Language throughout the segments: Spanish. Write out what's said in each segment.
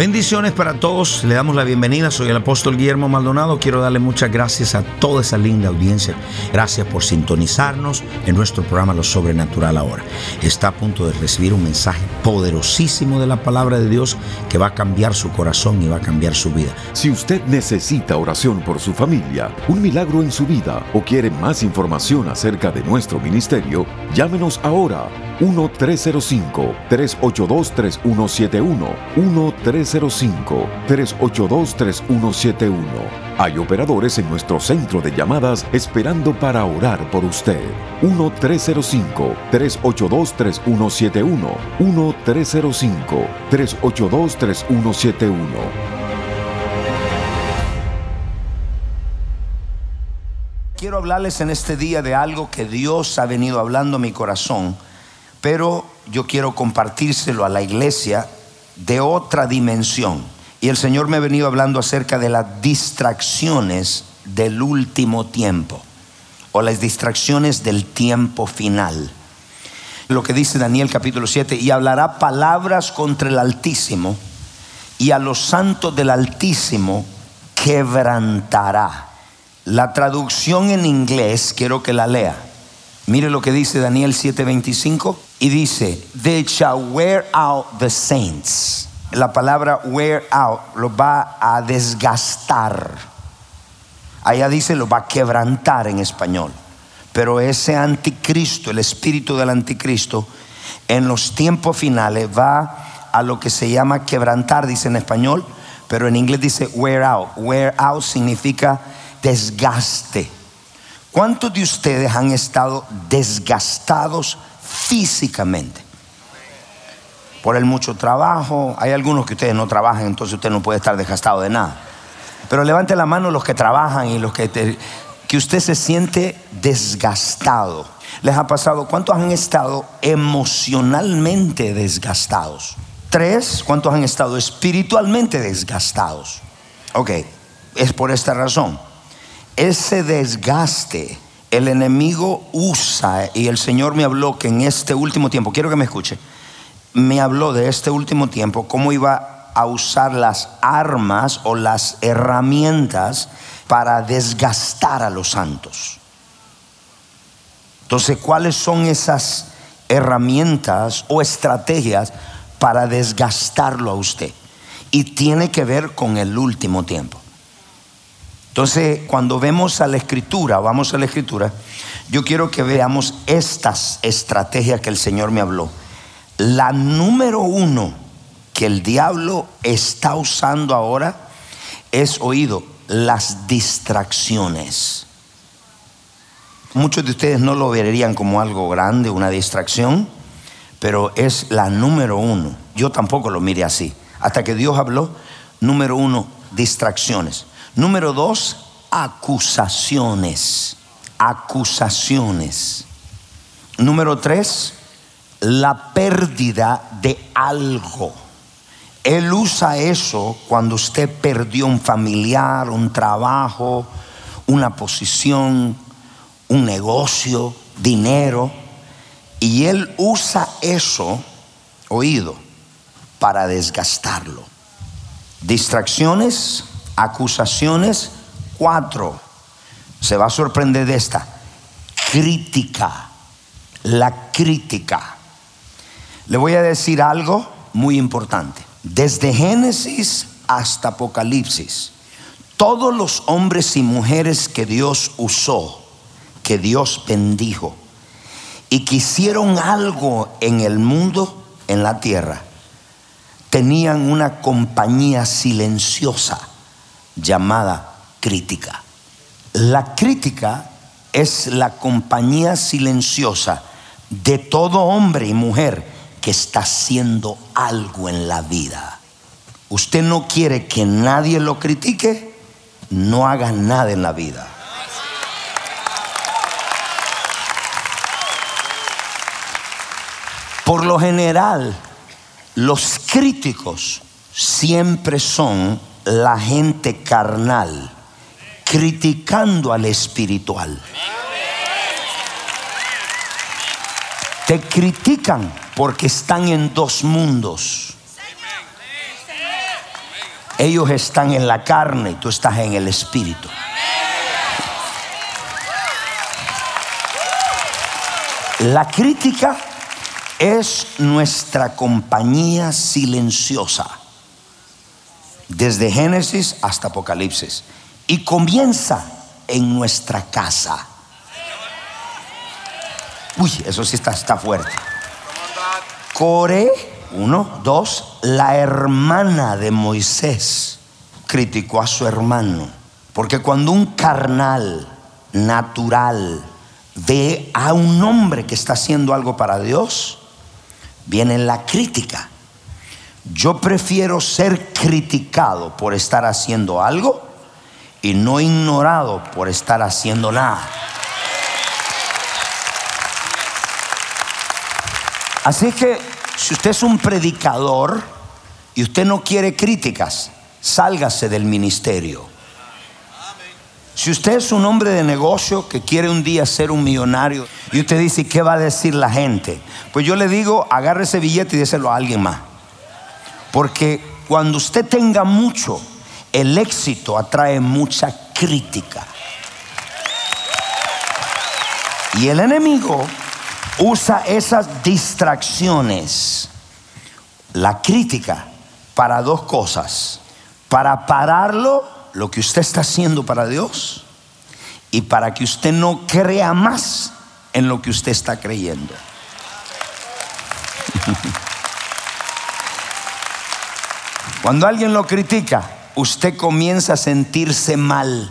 Bendiciones para todos, le damos la bienvenida, soy el apóstol Guillermo Maldonado, quiero darle muchas gracias a toda esa linda audiencia, gracias por sintonizarnos en nuestro programa Lo Sobrenatural ahora. Está a punto de recibir un mensaje poderosísimo de la palabra de Dios que va a cambiar su corazón y va a cambiar su vida. Si usted necesita oración por su familia, un milagro en su vida o quiere más información acerca de nuestro ministerio, llámenos ahora 1-305-382-3171. 1-305-382-3171. Hay operadores en nuestro centro de llamadas esperando para orar por usted. 1-305-382-3171. 1-305-382-3171. Quiero hablarles en este día de algo que Dios ha venido hablando a mi corazón pero yo quiero compartírselo a la iglesia de otra dimensión. Y el Señor me ha venido hablando acerca de las distracciones del último tiempo o las distracciones del tiempo final. Lo que dice Daniel capítulo 7, y hablará palabras contra el Altísimo y a los santos del Altísimo quebrantará. La traducción en inglés, quiero que la lea. Mire lo que dice Daniel 7:25 y dice, they shall wear out the saints. La palabra wear out lo va a desgastar. Allá dice lo va a quebrantar en español. Pero ese anticristo, el espíritu del anticristo, en los tiempos finales va a lo que se llama quebrantar, dice en español, pero en inglés dice wear out. Wear out significa desgaste. ¿Cuántos de ustedes han estado desgastados físicamente? Por el mucho trabajo. Hay algunos que ustedes no trabajan, entonces usted no puede estar desgastado de nada. Pero levante la mano los que trabajan y los que, que usted se siente desgastado. ¿Les ha pasado? ¿Cuántos han estado emocionalmente desgastados? Tres, ¿cuántos han estado espiritualmente desgastados? Ok, es por esta razón ese desgaste el enemigo usa, y el Señor me habló que en este último tiempo, quiero que me escuche, me habló de este último tiempo, cómo iba a usar las armas o las herramientas para desgastar a los santos. Entonces, ¿cuáles son esas herramientas o estrategias para desgastarlo a usted? Y tiene que ver con el último tiempo. Entonces, cuando vemos a la escritura, vamos a la escritura, yo quiero que veamos estas estrategias que el Señor me habló. La número uno que el diablo está usando ahora es oído, las distracciones. Muchos de ustedes no lo verían como algo grande, una distracción, pero es la número uno. Yo tampoco lo mire así. Hasta que Dios habló, número uno, distracciones. Número dos, acusaciones. Acusaciones. Número tres, la pérdida de algo. Él usa eso cuando usted perdió un familiar, un trabajo, una posición, un negocio, dinero. Y él usa eso, oído, para desgastarlo. Distracciones, acusaciones, cuatro. Se va a sorprender de esta. Crítica. La crítica. Le voy a decir algo muy importante. Desde Génesis hasta Apocalipsis, todos los hombres y mujeres que Dios usó, que Dios bendijo, y que hicieron algo en el mundo, en la tierra, tenían una compañía silenciosa llamada crítica. La crítica es la compañía silenciosa de todo hombre y mujer que está haciendo algo en la vida. Usted no quiere que nadie lo critique, no haga nada en la vida. Por lo general, los críticos siempre son la gente carnal, criticando al espiritual. Te critican porque están en dos mundos. Ellos están en la carne y tú estás en el espíritu. La crítica es nuestra compañía silenciosa, desde Génesis hasta Apocalipsis, y comienza en nuestra casa. Uy, eso sí está, fuerte. Core, uno, dos, la hermana de Moisés criticó a su hermano, porque cuando un carnal natural ve a un hombre que está haciendo algo para Dios, viene la crítica. Yo prefiero ser criticado por estar haciendo algo y no ignorado por estar haciendo nada. Así que si usted es un predicador y usted no quiere críticas, sálgase del ministerio. Si usted es un hombre de negocio que quiere un día ser un millonario y usted dice, ¿qué va a decir la gente? Pues yo le digo, agarre ese billete y déselo a alguien más. Porque cuando usted tenga mucho, el éxito atrae mucha crítica. Y el enemigo usa esas distracciones, la crítica, para dos cosas. Para pararlo lo que usted está haciendo para Dios y para que usted no crea más en lo que usted está creyendo. Cuando alguien lo critica, usted comienza a sentirse mal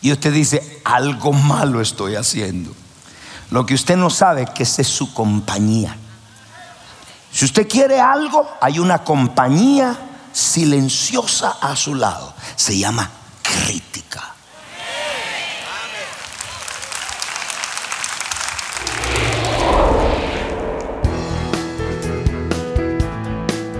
y usted dice, algo malo estoy haciendo. Lo que usted no sabe que esa es su compañía. Si usted quiere algo, hay una compañía silenciosa a su lado. Se llama crítica.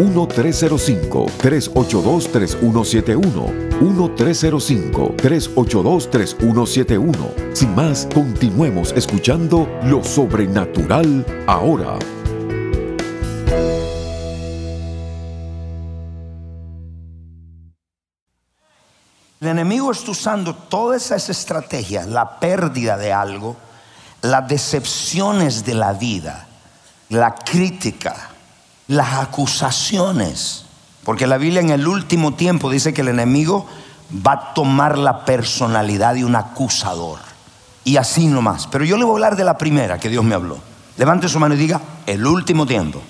1-305-382-3171. 1-305-382-3171. Sin más, continuemos escuchando lo sobrenatural ahora. El enemigo está usando todas esas estrategias, la pérdida de algo, las decepciones de la vida, la crítica, las acusaciones. Porque la Biblia en el último tiempo dice que el enemigo va a tomar la personalidad de un acusador. Y así nomás. Pero yo le voy a hablar de la primera que Dios me habló. Levante su mano y diga, el último tiempo.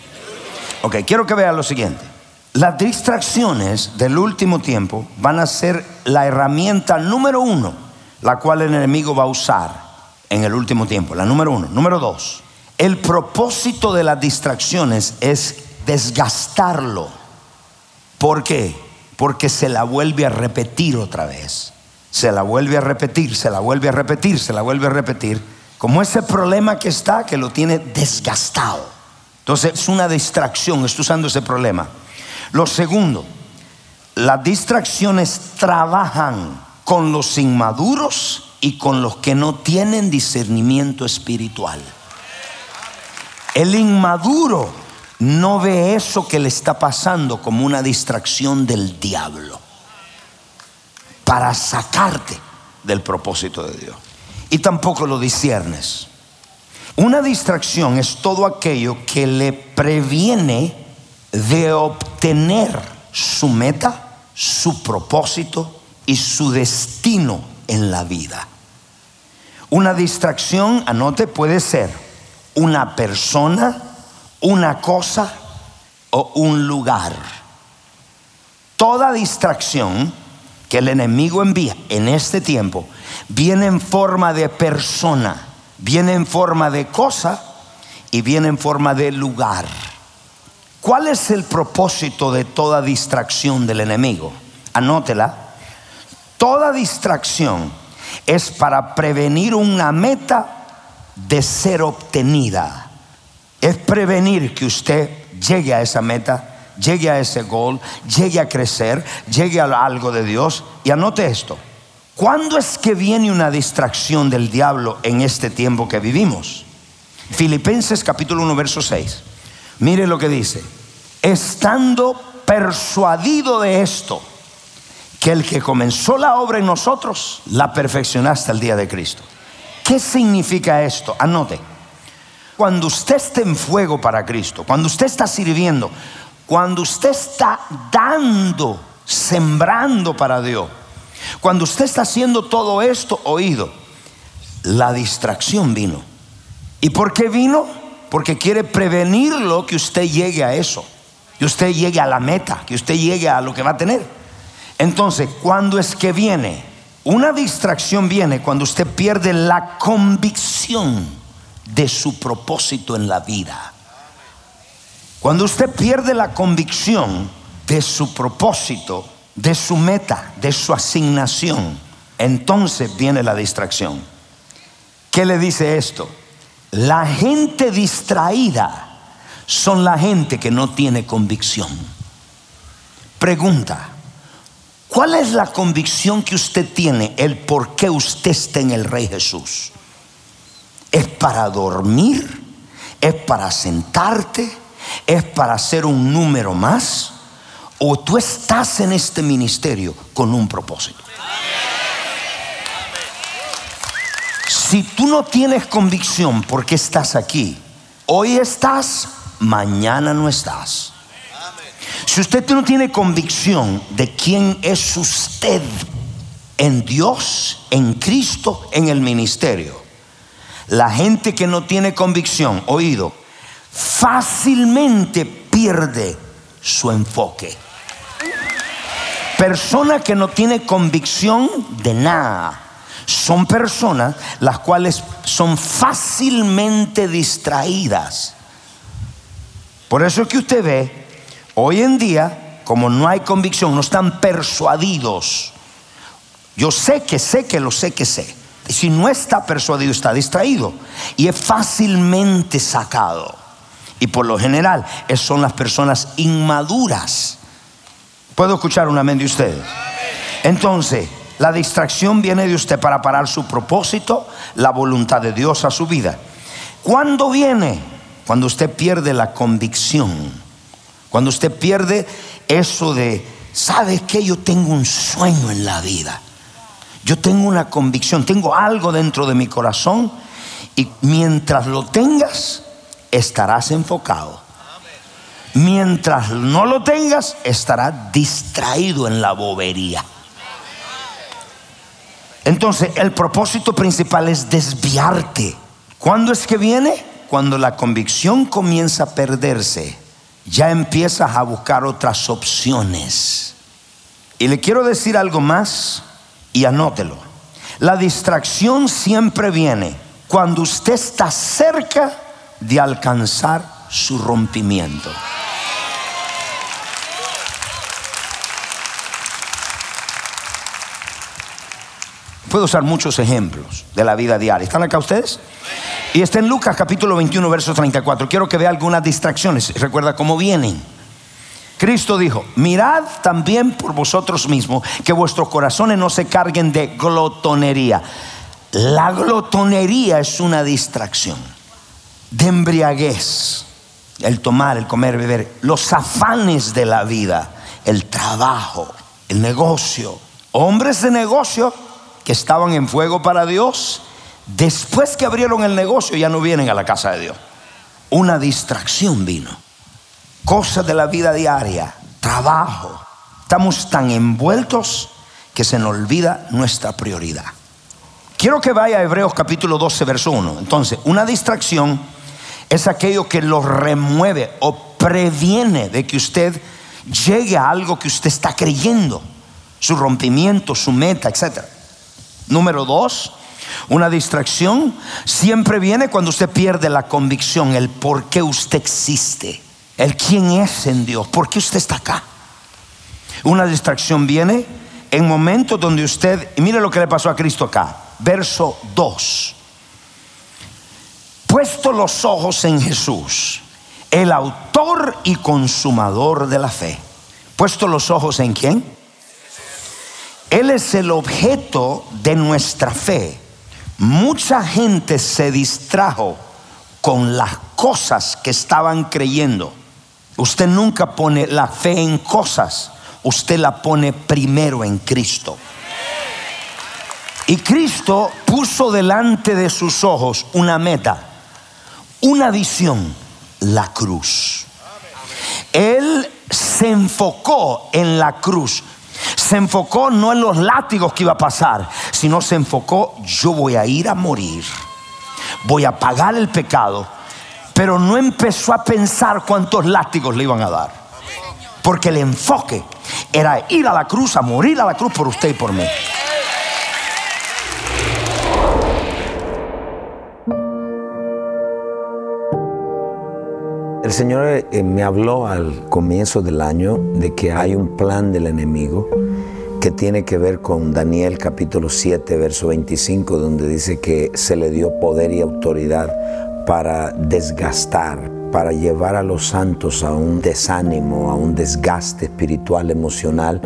Ok, quiero que vea lo siguiente. Las distracciones del último tiempo van a ser la herramienta número uno, la cual el enemigo va a usar en el último tiempo. La número uno. Número dos, el propósito de las distracciones es desgastarlo. ¿Por qué? Porque se la vuelve a repetir otra vez. Se la vuelve a repetir, se la vuelve a repetir, se la vuelve a repetir. Como ese problema que está, que lo tiene desgastado. Entonces es una distracción, está usando ese problema. Lo segundo, las distracciones trabajan con los inmaduros y con los que no tienen discernimiento espiritual. El inmaduro no ve eso que le está pasando como una distracción del diablo para sacarte del propósito de Dios. Y tampoco lo disiernes. Una distracción es todo aquello que le previene de obtener su meta, su propósito y su destino en la vida. Una distracción, anote, puede ser una persona, una cosa o un lugar. Toda distracción que el enemigo envía en este tiempo viene en forma de persona, viene en forma de cosa y viene en forma de lugar. ¿Cuál es el propósito de toda distracción del enemigo? Anótela. Toda distracción es para prevenir una meta de ser obtenida. Es prevenir que usted llegue a esa meta, llegue a ese gol, llegue a crecer, llegue a algo de Dios. Y anote esto. ¿Cuándo es que viene una distracción del diablo en este tiempo que vivimos? Filipenses capítulo 1, verso 6. Mire lo que dice. Estando persuadido de esto, que el que comenzó la obra en nosotros, la perfeccionó hasta el día de Cristo. ¿Qué significa esto? Anote. Cuando usted esté en fuego para Cristo, cuando usted está sirviendo, cuando usted está dando, sembrando para Dios, cuando usted está haciendo todo esto, oído, la distracción vino. ¿Y por qué vino? Porque quiere prevenirlo que usted llegue a eso, que usted llegue a la meta, que usted llegue a lo que va a tener. Entonces, ¿cuándo es que viene? Una distracción viene cuando usted pierde la convicción de su propósito en la vida. Cuando usted pierde la convicción de su propósito, de su meta, de su asignación, entonces viene la distracción. ¿Qué le dice esto? La gente distraída son la gente que no tiene convicción. Pregunta, ¿cuál es la convicción que usted tiene, el por qué usted está en el Rey Jesús? ¿Es para dormir? ¿Es para sentarte? ¿Es para hacer un número más? ¿O tú estás en este ministerio con un propósito? Si tú no tienes convicción porque estás aquí, hoy estás, mañana no estás. Si usted no tiene convicción de quién es usted en Dios, en Cristo, en el ministerio, la gente que no tiene convicción, oído, fácilmente pierde su enfoque. Persona que no tiene convicción de nada son personas las cuales son fácilmente distraídas. Por eso es que usted ve, hoy en día, como no hay convicción, no están persuadidos. Yo sé que sé que lo sé que sé. Si no está persuadido, está distraído. Y es fácilmente sacado. Y por lo general, son las personas inmaduras. ¿Puedo escuchar un amén de ustedes? Entonces, la distracción viene de usted para parar su propósito, la voluntad de Dios a su vida. ¿Cuándo viene? Cuando usted pierde la convicción. Cuando usted pierde eso de, ¿sabe que Yo tengo un sueño en la vida. Yo tengo una convicción, tengo algo dentro de mi corazón y mientras lo tengas, estarás enfocado. Mientras no lo tengas, estarás distraído en la bobería. Entonces, el propósito principal es desviarte. ¿Cuándo es que viene? Cuando la convicción comienza a perderse, ya empiezas a buscar otras opciones. Y le quiero decir algo más y anótelo. La distracción siempre viene cuando usted está cerca de alcanzar su rompimiento. Puedo usar muchos ejemplos de la vida diaria. ¿Están acá ustedes? Y está en Lucas capítulo 21, verso 34. Quiero que vea algunas distracciones. Recuerda cómo vienen. Cristo dijo, mirad también por vosotros mismos que vuestros corazones no se carguen de glotonería. La glotonería es una distracción, de embriaguez, el tomar, el comer, beber, los afanes de la vida, el trabajo, el negocio. Hombres de negocio que estaban en fuego para Dios, después que abrieron el negocio ya no vienen a la casa de Dios. Una distracción vino. Cosas de la vida diaria, trabajo. Estamos tan envueltos que se nos olvida nuestra prioridad. Quiero que vaya a Hebreos capítulo 12, verso 1. Entonces, una distracción es aquello que lo remueve o previene de que usted llegue a algo que usted está creyendo, su rompimiento, su meta, etc. Número dos, una distracción siempre viene cuando usted pierde la convicción, el por qué usted existe, el quién es en Dios, por qué usted está acá. Una distracción viene en momentos donde usted, y mire lo que le pasó a Cristo acá, verso 2. Puesto los ojos en Jesús, el autor y consumador de la fe. Puesto los ojos en quién? Él es el objeto de nuestra fe. Mucha gente se distrajo con las cosas que estaban creyendo. Usted nunca pone la fe en cosas, usted la pone primero en Cristo. Y Cristo puso delante de sus ojos una meta, una visión, la cruz. Él se enfocó en la cruz. Se enfocó no en los látigos que iba a pasar, sino se enfocó, yo voy a ir a morir, voy a pagar el pecado, pero no empezó a pensar cuántos látigos le iban a dar. Porque el enfoque era ir a la cruz, a morir a la cruz por usted y por mí. El Señor eh, me habló al comienzo del año de que hay un plan del enemigo que tiene que ver con Daniel capítulo 7, verso 25, donde dice que se le dio poder y autoridad para desgastar, para llevar a los santos a un desánimo, a un desgaste espiritual, emocional.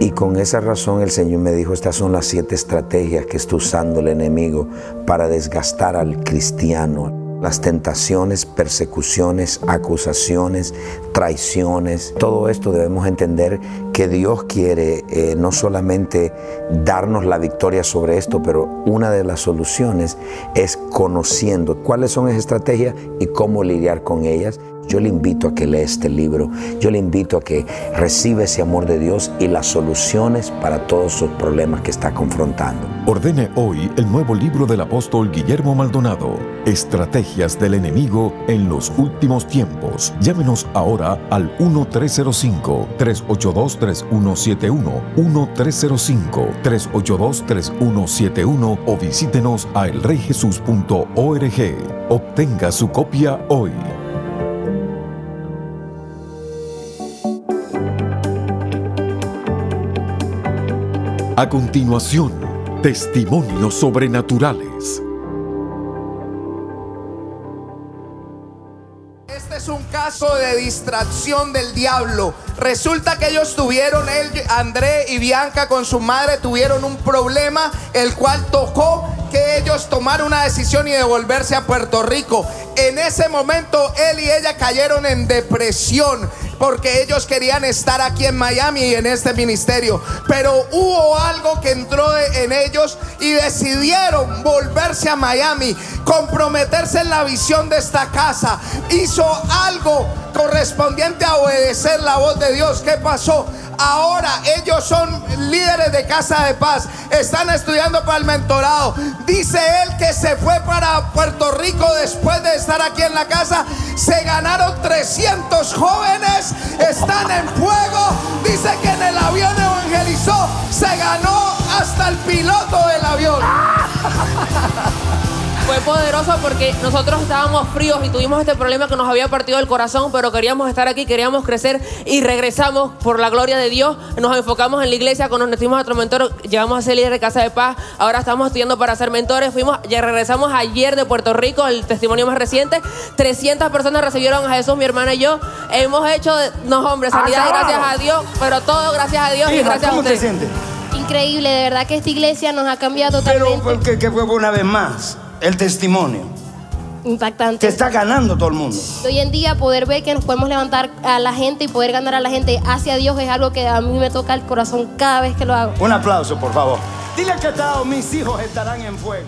Y con esa razón el Señor me dijo, estas son las siete estrategias que está usando el enemigo para desgastar al cristiano. Las tentaciones, persecuciones, acusaciones, traiciones, todo esto debemos entender que Dios quiere eh, no solamente darnos la victoria sobre esto, pero una de las soluciones es conociendo cuáles son esas estrategias y cómo lidiar con ellas. Yo le invito a que lea este libro, yo le invito a que reciba ese amor de Dios y las soluciones para todos sus problemas que está confrontando. Ordene hoy el nuevo libro del apóstol Guillermo Maldonado, Estrategias del enemigo en los últimos tiempos. Llámenos ahora al 1305-382-3171, 1305-382-3171 o visítenos a elreyjesus.org. Obtenga su copia hoy. A continuación, testimonios sobrenaturales. De distracción del diablo. Resulta que ellos tuvieron, él, André y Bianca con su madre tuvieron un problema, el cual tocó que ellos tomaron una decisión y devolverse a Puerto Rico. En ese momento él y ella cayeron en depresión porque ellos querían estar aquí en Miami y en este ministerio. Pero hubo algo que entró en ellos y decidieron volverse a Miami, comprometerse en la visión de esta casa. Hizo algo correspondiente a obedecer la voz de Dios. ¿Qué pasó? Ahora ellos son líderes de Casa de Paz. Están estudiando para el mentorado. Dice él que se fue para Puerto Rico después de estar aquí en la casa. Se ganaron 300 jóvenes. Están en fuego. Dice que en el avión evangelizó. Se ganó hasta el piloto del avión. fue poderoso porque nosotros estábamos fríos y tuvimos este problema que nos había partido el corazón, pero queríamos estar aquí, queríamos crecer y regresamos por la gloria de Dios. Nos enfocamos en la iglesia, cuando nos metimos a otro mentor, llevamos a ser líder de Casa de Paz, ahora estamos estudiando para ser mentores, fuimos, ya regresamos ayer de Puerto Rico, el testimonio más reciente, 300 personas recibieron a Jesús, mi hermana y yo, hemos hecho, no hombre, sanidad gracias a Dios, pero todo gracias a Dios y gracias a usted. Increíble, de verdad que esta iglesia nos ha cambiado totalmente. Pero que fue una vez más el testimonio. Impactante. Que está ganando todo el mundo. Hoy en día poder ver que nos podemos levantar a la gente y poder ganar a la gente hacia Dios es algo que a mí me toca el corazón cada vez que lo hago. Un aplauso, por favor. Dile que mis hijos estarán en fuego.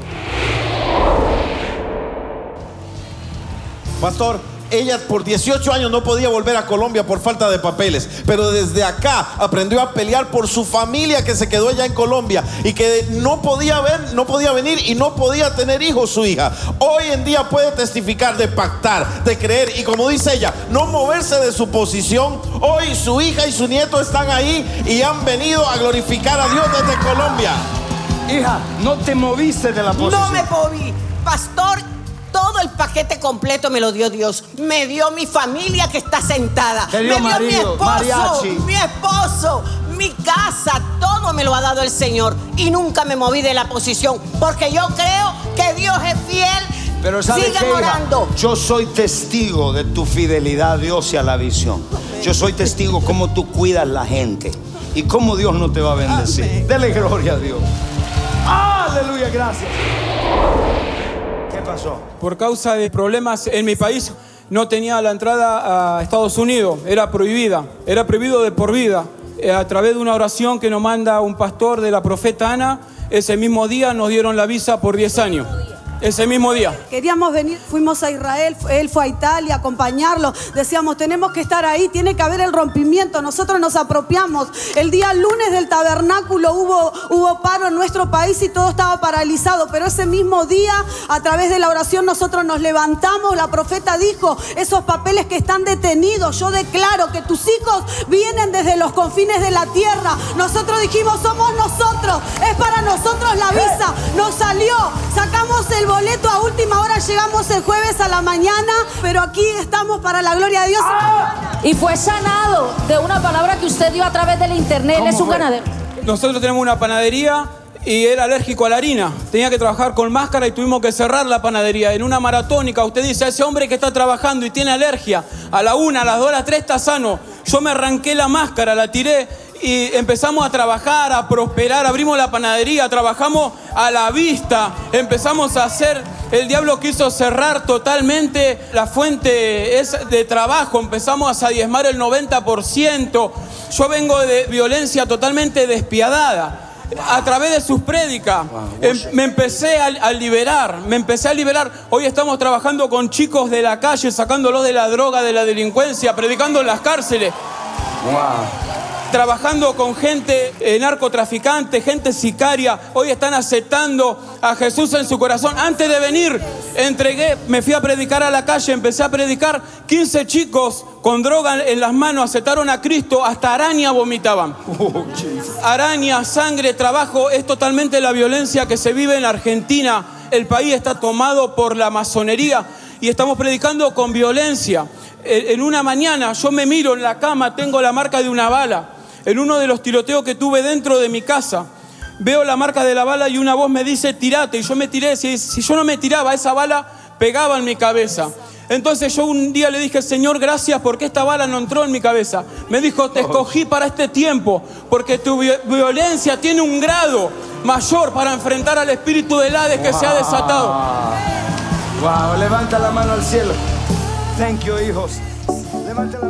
Pastor, ella por 18 años no podía volver a Colombia por falta de papeles, pero desde acá aprendió a pelear por su familia que se quedó allá en Colombia y que no podía ver, no podía venir y no podía tener hijos su hija. Hoy en día puede testificar de pactar, de creer y como dice ella, no moverse de su posición. Hoy su hija y su nieto están ahí y han venido a glorificar a Dios desde Colombia. Hija, no te moviste de la posición. No me moví. Pastor, todo el paquete completo me lo dio Dios. Me dio mi familia que está sentada. Dio me dio mi esposo, mariachi. mi esposo, mi casa. Todo me lo ha dado el Señor. Y nunca me moví de la posición. Porque yo creo que Dios es fiel. Pero ¿sabes Sigan qué, hija? orando. Yo soy testigo de tu fidelidad a Dios y a la visión. Yo soy testigo cómo tú cuidas la gente y cómo Dios no te va a bendecir. Amén. Dele gloria a Dios. Aleluya, gracias. ¿Qué pasó? Por causa de problemas en mi país, no tenía la entrada a Estados Unidos, era prohibida, era prohibido de por vida. Eh, A través de una oración que nos manda un pastor de la profeta Ana, ese mismo día nos dieron la visa por 10 años. Ese mismo día. Queríamos venir, fuimos a Israel, él fue a Italia a acompañarlo. Decíamos, tenemos que estar ahí, tiene que haber el rompimiento. Nosotros nos apropiamos. El día lunes del tabernáculo hubo, hubo paro en nuestro país y todo estaba paralizado. Pero ese mismo día, a través de la oración, nosotros nos levantamos. La profeta dijo, esos papeles que están detenidos, yo declaro que tus hijos vienen desde los confines de la tierra. Nosotros dijimos, somos nosotros, es para nosotros la visa. Nos salió, sacamos el boleto a última hora, llegamos el jueves a la mañana, pero aquí estamos para la gloria de Dios. Y fue sanado de una palabra que usted dio a través del internet. Él ¿Cómo es un fue? ganadero. Nosotros tenemos una panadería y era alérgico a la harina. Tenía que trabajar con máscara y tuvimos que cerrar la panadería. En una maratónica, usted dice, a ese hombre que está trabajando y tiene alergia, a la una, a las dos, a las tres está sano. Yo me arranqué la máscara, la tiré y empezamos a trabajar, a prosperar. Abrimos la panadería, trabajamos a la vista. Empezamos a hacer... El diablo quiso cerrar totalmente la fuente de trabajo. Empezamos a diezmar el 90%. Yo vengo de violencia totalmente despiadada. A través de sus prédicas em- me empecé a, a liberar, me empecé a liberar. Hoy estamos trabajando con chicos de la calle, sacándolos de la droga, de la delincuencia, predicando en las cárceles trabajando con gente eh, narcotraficante, gente sicaria. Hoy están aceptando a Jesús en su corazón. Antes de venir, entregué, me fui a predicar a la calle, empecé a predicar. 15 chicos con droga en las manos aceptaron a Cristo, hasta araña vomitaban. Araña, sangre, trabajo, es totalmente la violencia que se vive en Argentina. El país está tomado por la masonería y estamos predicando con violencia. En en una mañana yo me miro en la cama, tengo la marca de una bala. En uno de los tiroteos que tuve dentro de mi casa, veo la marca de la bala y una voz me dice, tirate. Y yo me tiré. Si, si yo no me tiraba, esa bala pegaba en mi cabeza. Entonces yo un día le dije, Señor, gracias porque esta bala no entró en mi cabeza. Me dijo, te escogí para este tiempo porque tu vi- violencia tiene un grado mayor para enfrentar al espíritu del Hades que se ha desatado. Wow, levanta la mano al cielo. Thank you, hijos. Levanta la mano.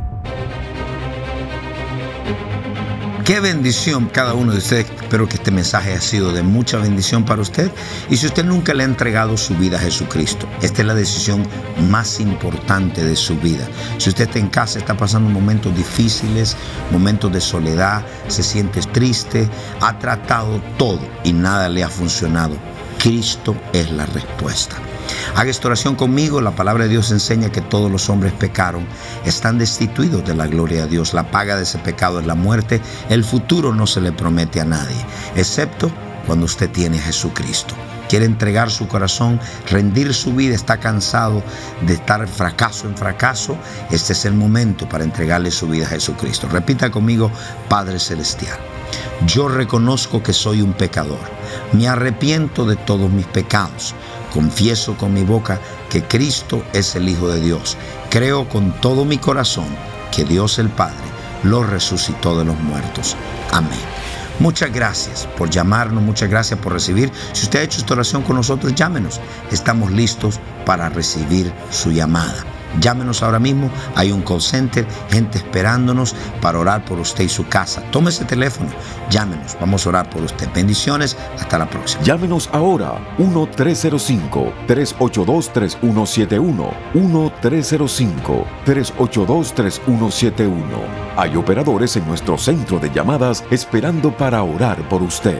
Qué bendición cada uno de ustedes. Espero que este mensaje haya sido de mucha bendición para usted. Y si usted nunca le ha entregado su vida a Jesucristo, esta es la decisión más importante de su vida. Si usted está en casa, está pasando momentos difíciles, momentos de soledad, se siente triste, ha tratado todo y nada le ha funcionado. Cristo es la respuesta. Haga esta oración conmigo. La palabra de Dios enseña que todos los hombres pecaron, están destituidos de la gloria de Dios. La paga de ese pecado es la muerte. El futuro no se le promete a nadie, excepto cuando usted tiene a Jesucristo. Quiere entregar su corazón, rendir su vida, está cansado de estar fracaso en fracaso. Este es el momento para entregarle su vida a Jesucristo. Repita conmigo, Padre Celestial. Yo reconozco que soy un pecador. Me arrepiento de todos mis pecados. Confieso con mi boca que Cristo es el Hijo de Dios. Creo con todo mi corazón que Dios el Padre lo resucitó de los muertos. Amén. Muchas gracias por llamarnos, muchas gracias por recibir. Si usted ha hecho esta oración con nosotros, llámenos. Estamos listos para recibir su llamada. Llámenos ahora mismo, hay un call center, gente esperándonos para orar por usted y su casa. Tome ese teléfono, llámenos, vamos a orar por usted. Bendiciones, hasta la próxima. Llámenos ahora 1-305-382-3171. 1-305-382-3171. Hay operadores en nuestro centro de llamadas esperando para orar por usted.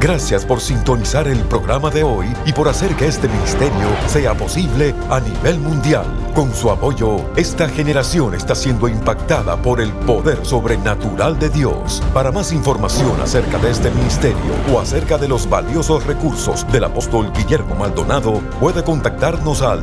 Gracias por sintonizar el programa de hoy y por hacer que este ministerio sea posible a nivel mundial. Con su apoyo, esta generación está siendo impactada por el poder sobrenatural de Dios. Para más información acerca de este ministerio o acerca de los valiosos recursos del apóstol Guillermo Maldonado, puede contactarnos al